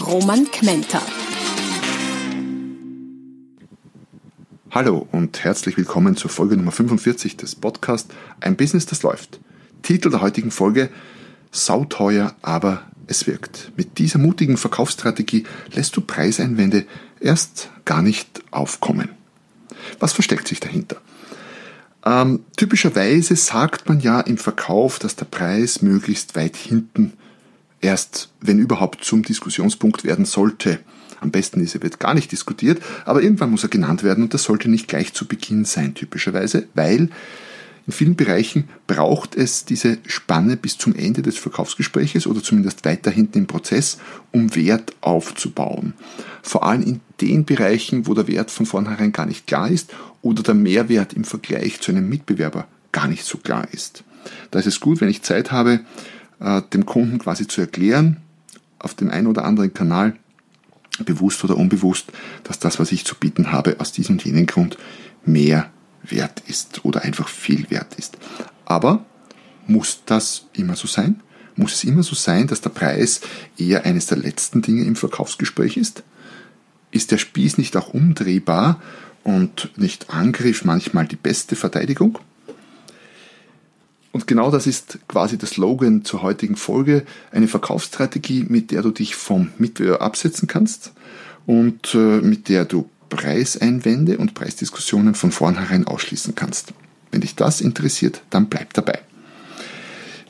Roman Kmenter. Hallo und herzlich willkommen zur Folge Nummer 45 des Podcasts Ein Business, das läuft. Titel der heutigen Folge Sauteuer, aber es wirkt. Mit dieser mutigen Verkaufsstrategie lässt du Preiseinwände erst gar nicht aufkommen. Was versteckt sich dahinter? Ähm, typischerweise sagt man ja im Verkauf, dass der Preis möglichst weit hinten erst, wenn überhaupt, zum Diskussionspunkt werden sollte. Am besten ist, er wird gar nicht diskutiert, aber irgendwann muss er genannt werden und das sollte nicht gleich zu Beginn sein, typischerweise, weil in vielen Bereichen braucht es diese Spanne bis zum Ende des Verkaufsgespräches oder zumindest weiter hinten im Prozess, um Wert aufzubauen. Vor allem in den Bereichen, wo der Wert von vornherein gar nicht klar ist oder der Mehrwert im Vergleich zu einem Mitbewerber gar nicht so klar ist. Da ist es gut, wenn ich Zeit habe, äh, dem Kunden quasi zu erklären, auf dem einen oder anderen Kanal, bewusst oder unbewusst, dass das, was ich zu bieten habe, aus diesem und jenem Grund mehr wert ist oder einfach viel wert ist. Aber muss das immer so sein? Muss es immer so sein, dass der Preis eher eines der letzten Dinge im Verkaufsgespräch ist? Ist der Spieß nicht auch umdrehbar und nicht Angriff manchmal die beste Verteidigung? Und genau das ist quasi der Slogan zur heutigen Folge. Eine Verkaufsstrategie, mit der du dich vom Mitbewerber absetzen kannst und äh, mit der du Preiseinwände und Preisdiskussionen von vornherein ausschließen kannst. Wenn dich das interessiert, dann bleib dabei.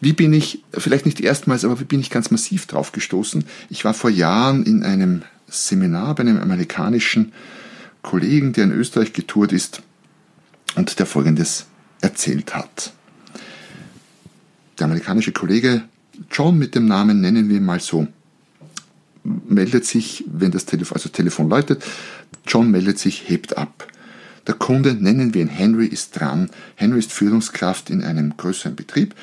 Wie bin ich, vielleicht nicht erstmals, aber wie bin ich ganz massiv drauf gestoßen? Ich war vor Jahren in einem Seminar bei einem amerikanischen Kollegen, der in Österreich getourt ist und der Folgendes erzählt hat der amerikanische Kollege John mit dem Namen, nennen wir mal so, meldet sich, wenn das Telefon, also Telefon läutet, John meldet sich, hebt ab. Der Kunde, nennen wir ihn Henry, ist dran. Henry ist Führungskraft in einem größeren Betrieb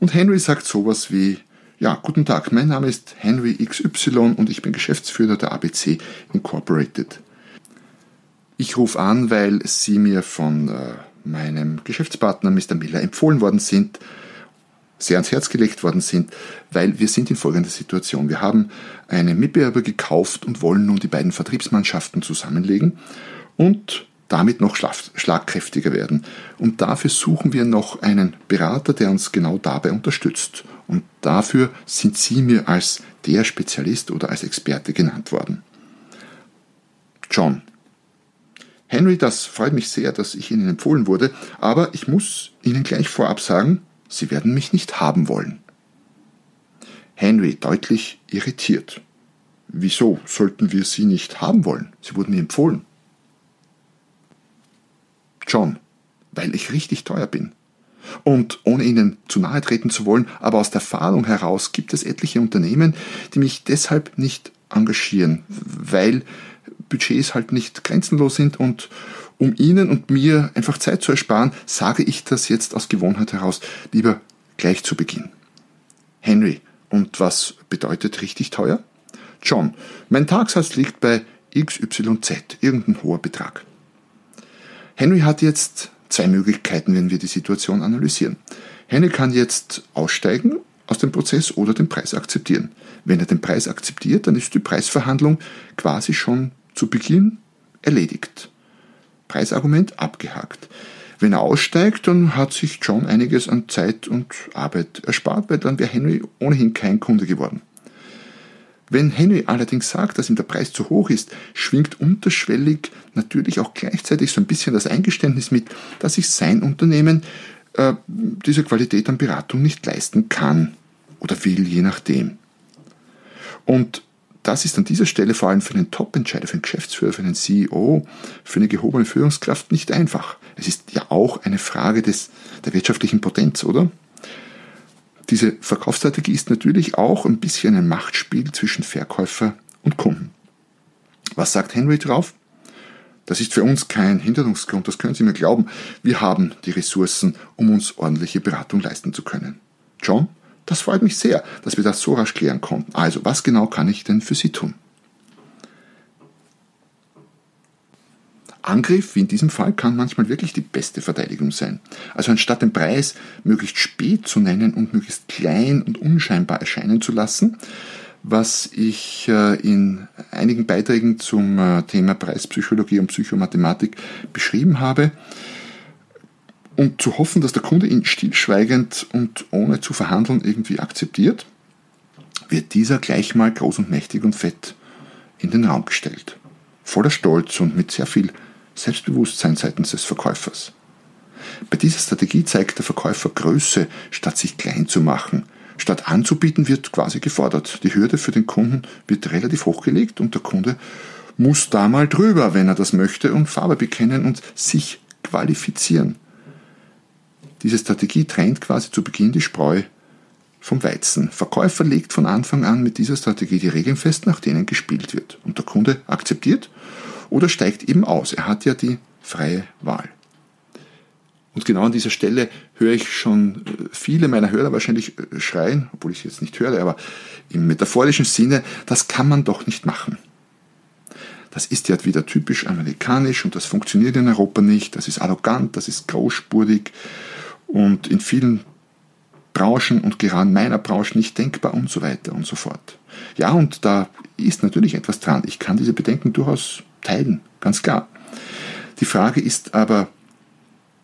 und Henry sagt sowas wie, ja, guten Tag, mein Name ist Henry XY und ich bin Geschäftsführer der ABC Incorporated. Ich rufe an, weil Sie mir von äh, meinem Geschäftspartner Mr. Miller empfohlen worden sind, sehr ans Herz gelegt worden sind, weil wir sind in folgender Situation. Wir haben einen Mitbewerber gekauft und wollen nun die beiden Vertriebsmannschaften zusammenlegen und damit noch schlagkräftiger werden. Und dafür suchen wir noch einen Berater, der uns genau dabei unterstützt. Und dafür sind Sie mir als der Spezialist oder als Experte genannt worden. John. Henry, das freut mich sehr, dass ich Ihnen empfohlen wurde, aber ich muss Ihnen gleich vorab sagen, Sie werden mich nicht haben wollen. Henry deutlich irritiert. Wieso sollten wir Sie nicht haben wollen? Sie wurden mir empfohlen. John, weil ich richtig teuer bin. Und ohne Ihnen zu nahe treten zu wollen, aber aus der Erfahrung heraus gibt es etliche Unternehmen, die mich deshalb nicht engagieren, weil Budgets halt nicht grenzenlos sind und um Ihnen und mir einfach Zeit zu ersparen, sage ich das jetzt aus Gewohnheit heraus lieber gleich zu Beginn. Henry, und was bedeutet richtig teuer? John, mein Tagsatz liegt bei XYZ, irgendein hoher Betrag. Henry hat jetzt zwei Möglichkeiten, wenn wir die Situation analysieren. Henry kann jetzt aussteigen aus dem Prozess oder den Preis akzeptieren. Wenn er den Preis akzeptiert, dann ist die Preisverhandlung quasi schon zu Beginn erledigt. Preisargument abgehakt. Wenn er aussteigt, dann hat sich John einiges an Zeit und Arbeit erspart, weil dann wäre Henry ohnehin kein Kunde geworden. Wenn Henry allerdings sagt, dass ihm der Preis zu hoch ist, schwingt unterschwellig natürlich auch gleichzeitig so ein bisschen das Eingeständnis mit, dass sich sein Unternehmen äh, diese Qualität an Beratung nicht leisten kann oder will, je nachdem. Und das ist an dieser Stelle vor allem für einen Top-Entscheider, für einen Geschäftsführer, für einen CEO, für eine gehobene Führungskraft nicht einfach. Es ist ja auch eine Frage des, der wirtschaftlichen Potenz, oder? Diese Verkaufsstrategie ist natürlich auch ein bisschen ein Machtspiel zwischen Verkäufer und Kunden. Was sagt Henry drauf? Das ist für uns kein Hinderungsgrund, das können Sie mir glauben. Wir haben die Ressourcen, um uns ordentliche Beratung leisten zu können. John, das freut mich sehr, dass wir das so rasch klären konnten. Also, was genau kann ich denn für Sie tun? Angriff, wie in diesem Fall, kann manchmal wirklich die beste Verteidigung sein. Also anstatt den Preis möglichst spät zu nennen und möglichst klein und unscheinbar erscheinen zu lassen, was ich äh, in einigen Beiträgen zum äh, Thema Preispsychologie und Psychomathematik beschrieben habe. Und zu hoffen, dass der Kunde ihn stillschweigend und ohne zu verhandeln irgendwie akzeptiert, wird dieser gleich mal groß und mächtig und fett in den Raum gestellt. Voller Stolz und mit sehr viel Selbstbewusstsein seitens des Verkäufers. Bei dieser Strategie zeigt der Verkäufer Größe, statt sich klein zu machen – Statt anzubieten wird quasi gefordert. Die Hürde für den Kunden wird relativ hochgelegt und der Kunde muss da mal drüber, wenn er das möchte, und Farbe bekennen und sich qualifizieren. Diese Strategie trennt quasi zu Beginn die Spreu vom Weizen. Verkäufer legt von Anfang an mit dieser Strategie die Regeln fest, nach denen gespielt wird. Und der Kunde akzeptiert oder steigt eben aus. Er hat ja die freie Wahl. Und genau an dieser Stelle höre ich schon äh, viele meiner Hörer wahrscheinlich äh, schreien, obwohl ich jetzt nicht höre, aber im metaphorischen Sinne, das kann man doch nicht machen. Das ist ja wieder typisch amerikanisch und das funktioniert in Europa nicht. Das ist arrogant, das ist großspurig und in vielen Branchen und gerade meiner Branche nicht denkbar und so weiter und so fort. Ja, und da ist natürlich etwas dran. Ich kann diese Bedenken durchaus teilen, ganz klar. Die Frage ist aber,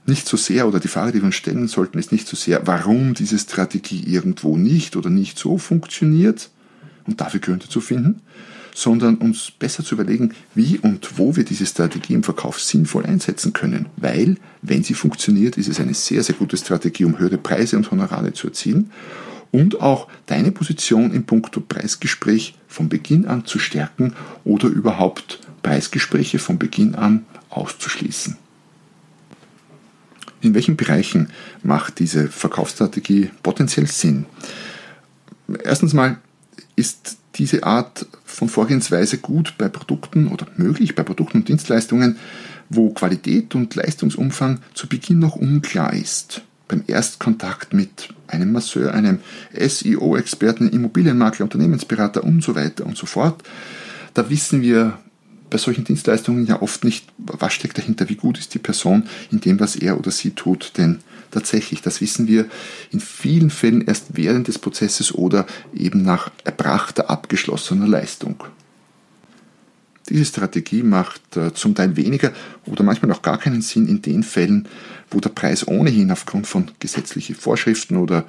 nicht so sehr, oder die Frage, die wir uns stellen sollten, ist nicht so sehr, warum diese Strategie irgendwo nicht oder nicht so funktioniert und dafür Gründe zu finden, sondern uns besser zu überlegen, wie und wo wir diese Strategie im Verkauf sinnvoll einsetzen können. Weil, wenn sie funktioniert, ist es eine sehr, sehr gute Strategie, um höhere Preise und Honorare zu erzielen und auch deine Position im Punkto Preisgespräch von Beginn an zu stärken oder überhaupt Preisgespräche von Beginn an auszuschließen. In welchen Bereichen macht diese Verkaufsstrategie potenziell Sinn? Erstens mal ist diese Art von Vorgehensweise gut bei Produkten oder möglich bei Produkten und Dienstleistungen, wo Qualität und Leistungsumfang zu Beginn noch unklar ist. Beim Erstkontakt mit einem Masseur, einem SEO-Experten, Immobilienmakler, Unternehmensberater und so weiter und so fort. Da wissen wir bei solchen Dienstleistungen ja oft nicht, was steckt dahinter, wie gut ist die Person in dem, was er oder sie tut. Denn tatsächlich, das wissen wir in vielen Fällen erst während des Prozesses oder eben nach erbrachter, abgeschlossener Leistung. Diese Strategie macht äh, zum Teil weniger oder manchmal auch gar keinen Sinn in den Fällen, wo der Preis ohnehin aufgrund von gesetzlichen Vorschriften oder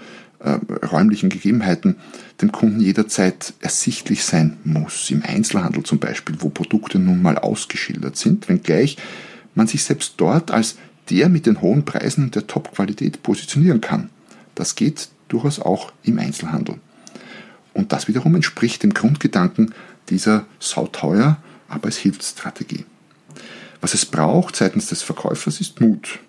räumlichen Gegebenheiten dem Kunden jederzeit ersichtlich sein muss. Im Einzelhandel zum Beispiel, wo Produkte nun mal ausgeschildert sind, wenngleich man sich selbst dort als der mit den hohen Preisen und der Top-Qualität positionieren kann. Das geht durchaus auch im Einzelhandel. Und das wiederum entspricht dem Grundgedanken dieser sauteuer, aber es hilft Strategie. Was es braucht seitens des Verkäufers ist Mut.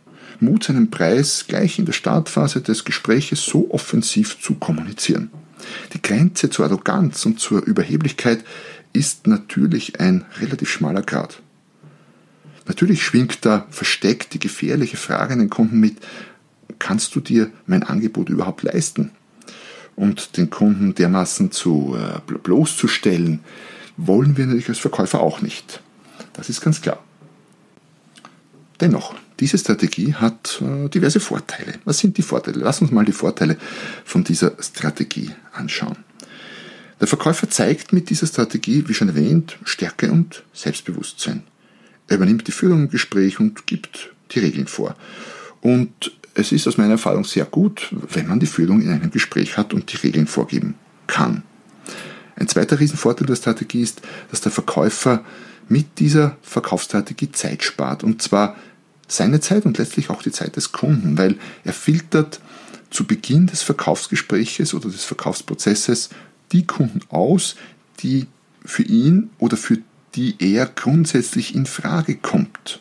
Mut, seinen Preis gleich in der Startphase des Gespräches so offensiv zu kommunizieren. Die Grenze zur Arroganz und zur Überheblichkeit ist natürlich ein relativ schmaler Grad. Natürlich schwingt da versteckt die gefährliche Frage an den Kunden mit, kannst du dir mein Angebot überhaupt leisten? Und den Kunden dermaßen zu äh, bloßzustellen, wollen wir natürlich als Verkäufer auch nicht. Das ist ganz klar. Dennoch, diese Strategie hat äh, diverse Vorteile. Was sind die Vorteile? Lass uns mal die Vorteile von dieser Strategie anschauen. Der Verkäufer zeigt mit dieser Strategie, wie schon erwähnt, Stärke und Selbstbewusstsein. Er übernimmt die Führung im Gespräch und gibt die Regeln vor. Und es ist aus meiner Erfahrung sehr gut, wenn man die Führung in einem Gespräch hat und die Regeln vorgeben kann. Ein zweiter Riesenvorteil der Strategie ist, dass der Verkäufer mit dieser Verkaufsstrategie Zeit spart. Und zwar seine Zeit und letztlich auch die Zeit des Kunden, weil er filtert zu Beginn des Verkaufsgespräches oder des Verkaufsprozesses die Kunden aus, die für ihn oder für die er grundsätzlich in Frage kommt.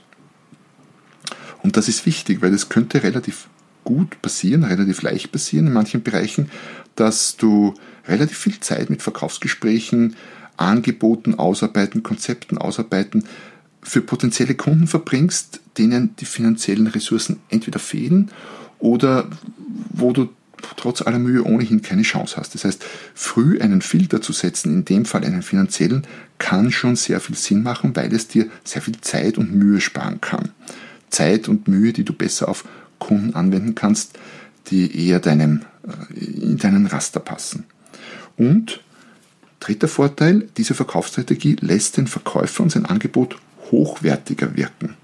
Und das ist wichtig, weil es könnte relativ gut passieren, relativ leicht passieren in manchen Bereichen, dass du relativ viel Zeit mit Verkaufsgesprächen Angeboten ausarbeiten, Konzepten ausarbeiten für potenzielle Kunden verbringst, denen die finanziellen Ressourcen entweder fehlen oder wo du trotz aller Mühe ohnehin keine Chance hast. Das heißt, früh einen Filter zu setzen, in dem Fall einen finanziellen, kann schon sehr viel Sinn machen, weil es dir sehr viel Zeit und Mühe sparen kann. Zeit und Mühe, die du besser auf Kunden anwenden kannst, die eher deinem, äh, in deinen Raster passen. Und dritter Vorteil, diese Verkaufsstrategie lässt den Verkäufer und sein Angebot hochwertiger wirken.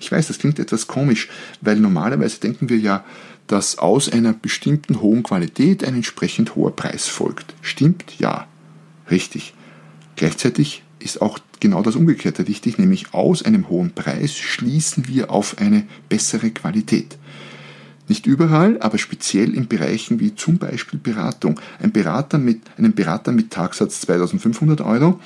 Ich weiß, das klingt etwas komisch, weil normalerweise denken wir ja, dass aus einer bestimmten hohen Qualität ein entsprechend hoher Preis folgt. Stimmt? Ja. Richtig. Gleichzeitig ist auch genau das Umgekehrte wichtig, nämlich aus einem hohen Preis schließen wir auf eine bessere Qualität. Nicht überall, aber speziell in Bereichen wie zum Beispiel Beratung. Ein Berater mit, einem Berater mit Tagsatz 2500 Euro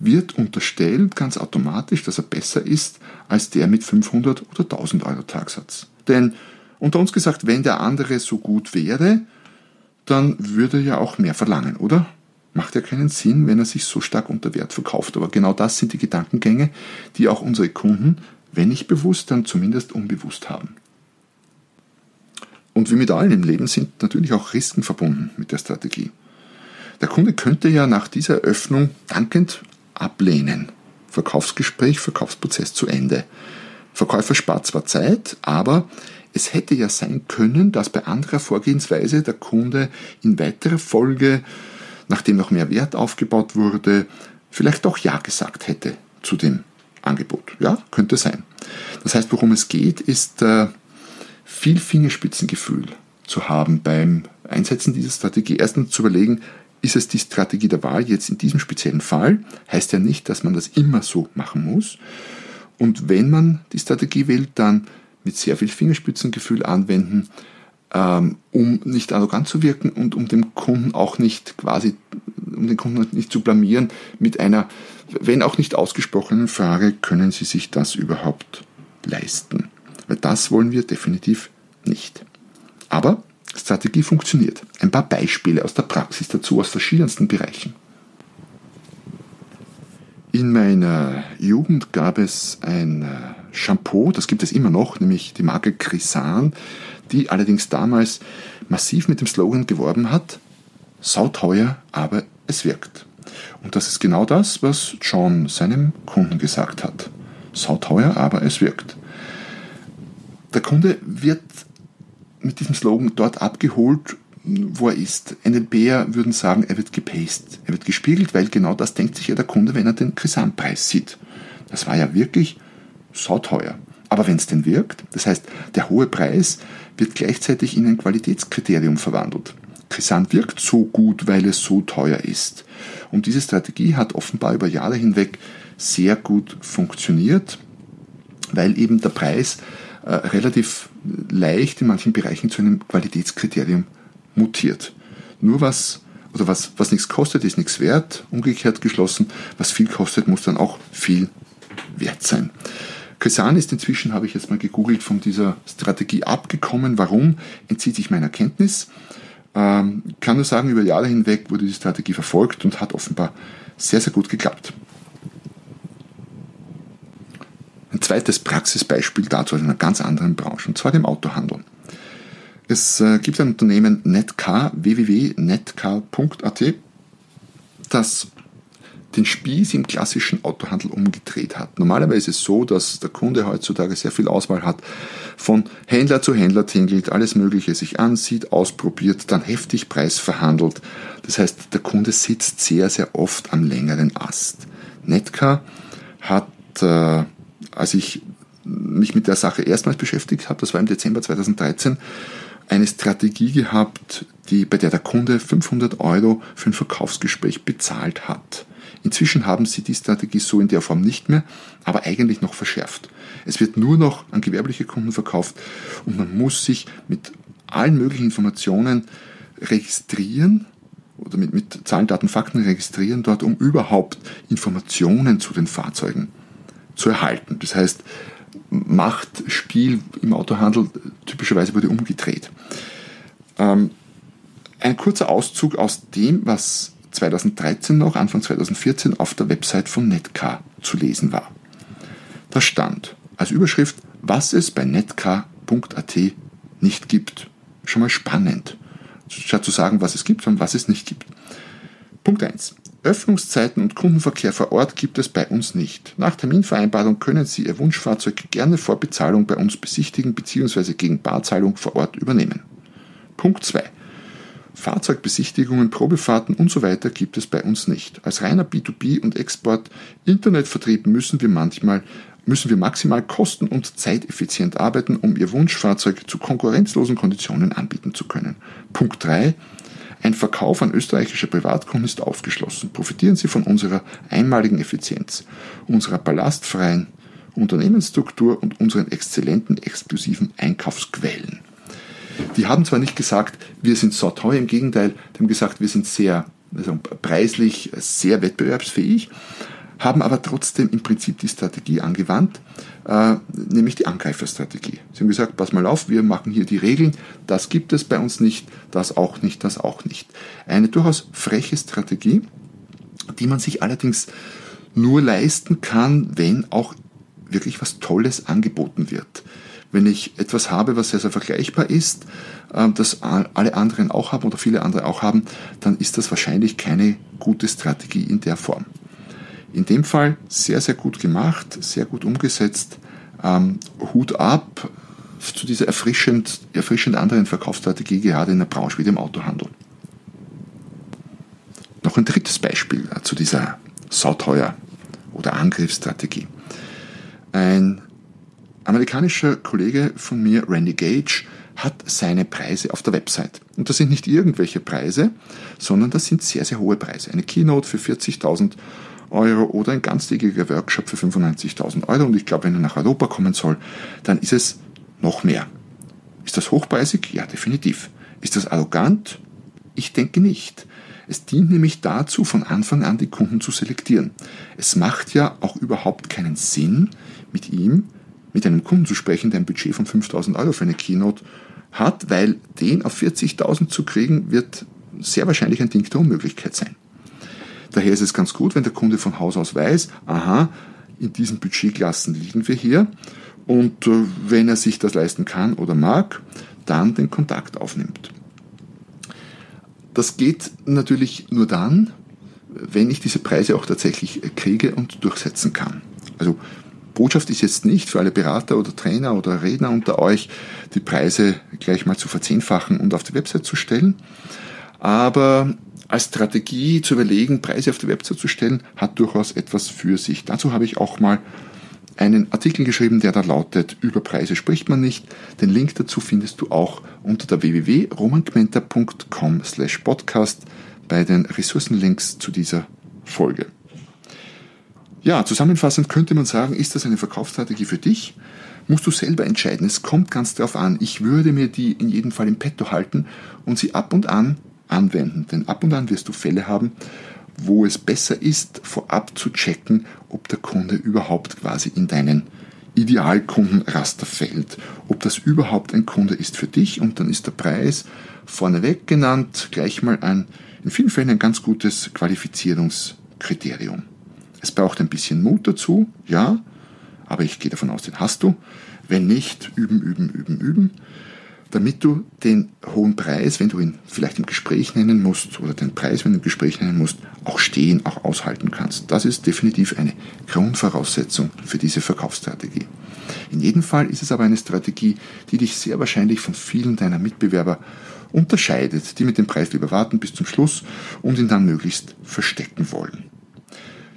wird unterstellt ganz automatisch, dass er besser ist als der mit 500 oder 1000 Euro Tagsatz. Denn unter uns gesagt, wenn der andere so gut wäre, dann würde er ja auch mehr verlangen, oder? Macht ja keinen Sinn, wenn er sich so stark unter Wert verkauft. Aber genau das sind die Gedankengänge, die auch unsere Kunden, wenn nicht bewusst, dann zumindest unbewusst haben. Und wie mit allen im Leben sind natürlich auch Risiken verbunden mit der Strategie. Der Kunde könnte ja nach dieser Öffnung dankend ablehnen. Verkaufsgespräch, Verkaufsprozess zu Ende. Verkäufer spart zwar Zeit, aber es hätte ja sein können, dass bei anderer Vorgehensweise der Kunde in weiterer Folge, nachdem noch mehr Wert aufgebaut wurde, vielleicht doch Ja gesagt hätte zu dem Angebot. Ja, könnte sein. Das heißt, worum es geht, ist äh, viel Fingerspitzengefühl zu haben beim Einsetzen dieser Strategie. Erstens zu überlegen, ist es die Strategie der Wahl jetzt in diesem speziellen Fall? Heißt ja nicht, dass man das immer so machen muss. Und wenn man die Strategie wählt, dann mit sehr viel Fingerspitzengefühl anwenden, ähm, um nicht arrogant zu wirken und um dem Kunden auch nicht quasi, um den Kunden nicht zu blamieren mit einer, wenn auch nicht ausgesprochenen Frage, können Sie sich das überhaupt leisten? Weil das wollen wir definitiv nicht. Aber Strategie funktioniert. Ein paar Beispiele aus der Praxis dazu aus verschiedensten Bereichen. In meiner Jugend gab es ein äh, Shampoo, das gibt es immer noch, nämlich die Marke Crisan, die allerdings damals massiv mit dem Slogan geworben hat, sauteuer, aber es wirkt. Und das ist genau das, was John seinem Kunden gesagt hat. Sauteuer, aber es wirkt. Der Kunde wird mit diesem Slogan dort abgeholt, wo er ist. NLPer würden sagen, er wird gepaced, er wird gespiegelt, weil genau das denkt sich ja der Kunde, wenn er den Gesamtpreis sieht. Das war ja wirklich sauteuer. Aber wenn es denn wirkt, das heißt, der hohe Preis wird gleichzeitig in ein Qualitätskriterium verwandelt. Crisant wirkt so gut, weil es so teuer ist. Und diese Strategie hat offenbar über Jahre hinweg sehr gut funktioniert, weil eben der Preis äh, relativ leicht in manchen Bereichen zu einem Qualitätskriterium mutiert. Nur was oder was, was nichts kostet, ist nichts wert. Umgekehrt geschlossen, was viel kostet, muss dann auch viel wert sein. Kresan ist inzwischen, habe ich jetzt mal gegoogelt, von dieser Strategie abgekommen. Warum? Entzieht sich meiner Kenntnis. Ähm, kann nur sagen, über Jahre hinweg wurde die Strategie verfolgt und hat offenbar sehr, sehr gut geklappt. Ein zweites Praxisbeispiel dazu aus einer ganz anderen Branche, und zwar dem Autohandel. Es äh, gibt ein Unternehmen Netcar, www.netcar.at, das den Spieß im klassischen Autohandel umgedreht hat. Normalerweise ist es so, dass der Kunde heutzutage sehr viel Auswahl hat, von Händler zu Händler tingelt, alles Mögliche sich ansieht, ausprobiert, dann heftig Preis verhandelt. Das heißt, der Kunde sitzt sehr, sehr oft am längeren Ast. Netcar hat, äh, als ich mich mit der Sache erstmals beschäftigt habe, das war im Dezember 2013, eine Strategie gehabt, die, bei der der Kunde 500 Euro für ein Verkaufsgespräch bezahlt hat. Inzwischen haben sie die Strategie so in der Form nicht mehr, aber eigentlich noch verschärft. Es wird nur noch an gewerbliche Kunden verkauft und man muss sich mit allen möglichen Informationen registrieren oder mit, mit Zahlen, Daten, Fakten registrieren dort, um überhaupt Informationen zu den Fahrzeugen zu erhalten. Das heißt, Machtspiel im Autohandel typischerweise wurde umgedreht. Ähm, ein kurzer Auszug aus dem, was 2013 noch, Anfang 2014 auf der Website von Netcar zu lesen war. Da stand als Überschrift, was es bei netcar.at nicht gibt. Schon mal spannend. Statt zu sagen, was es gibt, sondern was es nicht gibt. Punkt 1. Öffnungszeiten und Kundenverkehr vor Ort gibt es bei uns nicht. Nach Terminvereinbarung können Sie Ihr Wunschfahrzeug gerne vor Bezahlung bei uns besichtigen bzw. gegen Barzahlung vor Ort übernehmen. Punkt 2. Fahrzeugbesichtigungen, Probefahrten und so gibt es bei uns nicht. Als reiner B2B und Export Internetvertrieb müssen wir manchmal müssen wir maximal kosten- und zeiteffizient arbeiten, um Ihr Wunschfahrzeug zu konkurrenzlosen Konditionen anbieten zu können. Punkt 3. Ein Verkauf an österreichische Privatkunden ist ausgeschlossen. Profitieren Sie von unserer einmaligen Effizienz, unserer ballastfreien Unternehmensstruktur und unseren exzellenten exklusiven Einkaufsquellen. Die haben zwar nicht gesagt, wir sind teuer, im Gegenteil, die haben gesagt, wir sind sehr also preislich sehr wettbewerbsfähig, haben aber trotzdem im Prinzip die Strategie angewandt, äh, nämlich die Angreiferstrategie. Sie haben gesagt, pass mal auf, wir machen hier die Regeln, das gibt es bei uns nicht, das auch nicht, das auch nicht. Eine durchaus freche Strategie, die man sich allerdings nur leisten kann, wenn auch wirklich was Tolles angeboten wird. Wenn ich etwas habe, was sehr, sehr vergleichbar ist, äh, das alle anderen auch haben oder viele andere auch haben, dann ist das wahrscheinlich keine gute Strategie in der Form. In dem Fall sehr, sehr gut gemacht, sehr gut umgesetzt. Ähm, Hut ab zu dieser erfrischend, erfrischend anderen Verkaufsstrategie, gerade in der Branche wie dem Autohandel. Noch ein drittes Beispiel äh, zu dieser sauteuer oder Angriffsstrategie. Ein amerikanischer Kollege von mir, Randy Gage, hat seine Preise auf der Website. Und das sind nicht irgendwelche Preise, sondern das sind sehr, sehr hohe Preise. Eine Keynote für 40.000 Euro oder ein ganztägiger Workshop für 95.000 Euro. Und ich glaube, wenn er nach Europa kommen soll, dann ist es noch mehr. Ist das hochpreisig? Ja, definitiv. Ist das arrogant? Ich denke nicht. Es dient nämlich dazu, von Anfang an die Kunden zu selektieren. Es macht ja auch überhaupt keinen Sinn, mit ihm, mit einem Kunden zu sprechen, der ein Budget von 5000 Euro für eine Keynote hat, weil den auf 40.000 zu kriegen, wird sehr wahrscheinlich ein Ding der Unmöglichkeit sein. Daher ist es ganz gut, wenn der Kunde von Haus aus weiß, aha, in diesen Budgetklassen liegen wir hier und äh, wenn er sich das leisten kann oder mag, dann den Kontakt aufnimmt. Das geht natürlich nur dann, wenn ich diese Preise auch tatsächlich kriege und durchsetzen kann. Also Botschaft ist jetzt nicht für alle Berater oder Trainer oder Redner unter euch, die Preise gleich mal zu verzehnfachen und auf die Website zu stellen. Aber als Strategie zu überlegen, Preise auf die Website zu stellen, hat durchaus etwas für sich. Dazu habe ich auch mal einen Artikel geschrieben, der da lautet, über Preise spricht man nicht. Den Link dazu findest du auch unter der www.romangmenta.com slash podcast bei den Ressourcenlinks zu dieser Folge. Ja, zusammenfassend könnte man sagen, ist das eine Verkaufsstrategie für dich? Musst du selber entscheiden. Es kommt ganz darauf an. Ich würde mir die in jedem Fall im Petto halten und sie ab und an anwenden. Denn ab und an wirst du Fälle haben, wo es besser ist, vorab zu checken, ob der Kunde überhaupt quasi in deinen Idealkundenraster fällt, ob das überhaupt ein Kunde ist für dich und dann ist der Preis vorneweg genannt gleich mal ein, in vielen Fällen ein ganz gutes Qualifizierungskriterium. Es braucht ein bisschen Mut dazu, ja, aber ich gehe davon aus, den hast du. Wenn nicht, üben, üben, üben, üben damit du den hohen Preis, wenn du ihn vielleicht im Gespräch nennen musst, oder den Preis, wenn du im Gespräch nennen musst, auch stehen, auch aushalten kannst. Das ist definitiv eine Grundvoraussetzung für diese Verkaufsstrategie. In jedem Fall ist es aber eine Strategie, die dich sehr wahrscheinlich von vielen deiner Mitbewerber unterscheidet, die mit dem Preis lieber warten bis zum Schluss und ihn dann möglichst verstecken wollen.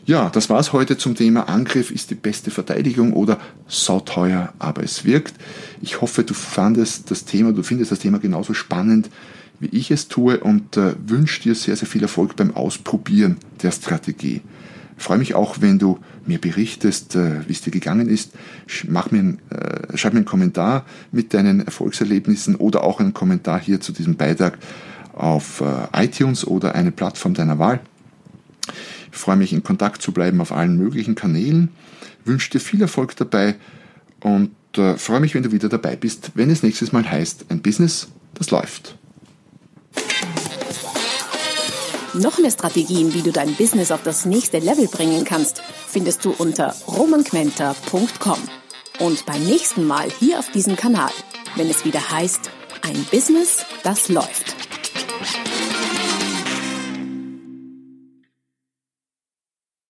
Ja, das war's heute zum Thema Angriff ist die beste Verteidigung oder sauteuer, aber es wirkt. Ich hoffe, du fandest das Thema, du findest das Thema genauso spannend, wie ich es tue und äh, wünsche dir sehr, sehr viel Erfolg beim Ausprobieren der Strategie. Ich freue mich auch, wenn du mir berichtest, äh, wie es dir gegangen ist. Mach mir äh, schreib mir einen Kommentar mit deinen Erfolgserlebnissen oder auch einen Kommentar hier zu diesem Beitrag auf äh, iTunes oder eine Plattform deiner Wahl. Ich freue mich, in Kontakt zu bleiben auf allen möglichen Kanälen. Wünsche dir viel Erfolg dabei und äh, freue mich, wenn du wieder dabei bist, wenn es nächstes Mal heißt, ein Business, das läuft. Noch mehr Strategien, wie du dein Business auf das nächste Level bringen kannst, findest du unter romanquenter.com. Und beim nächsten Mal hier auf diesem Kanal, wenn es wieder heißt, ein Business, das läuft.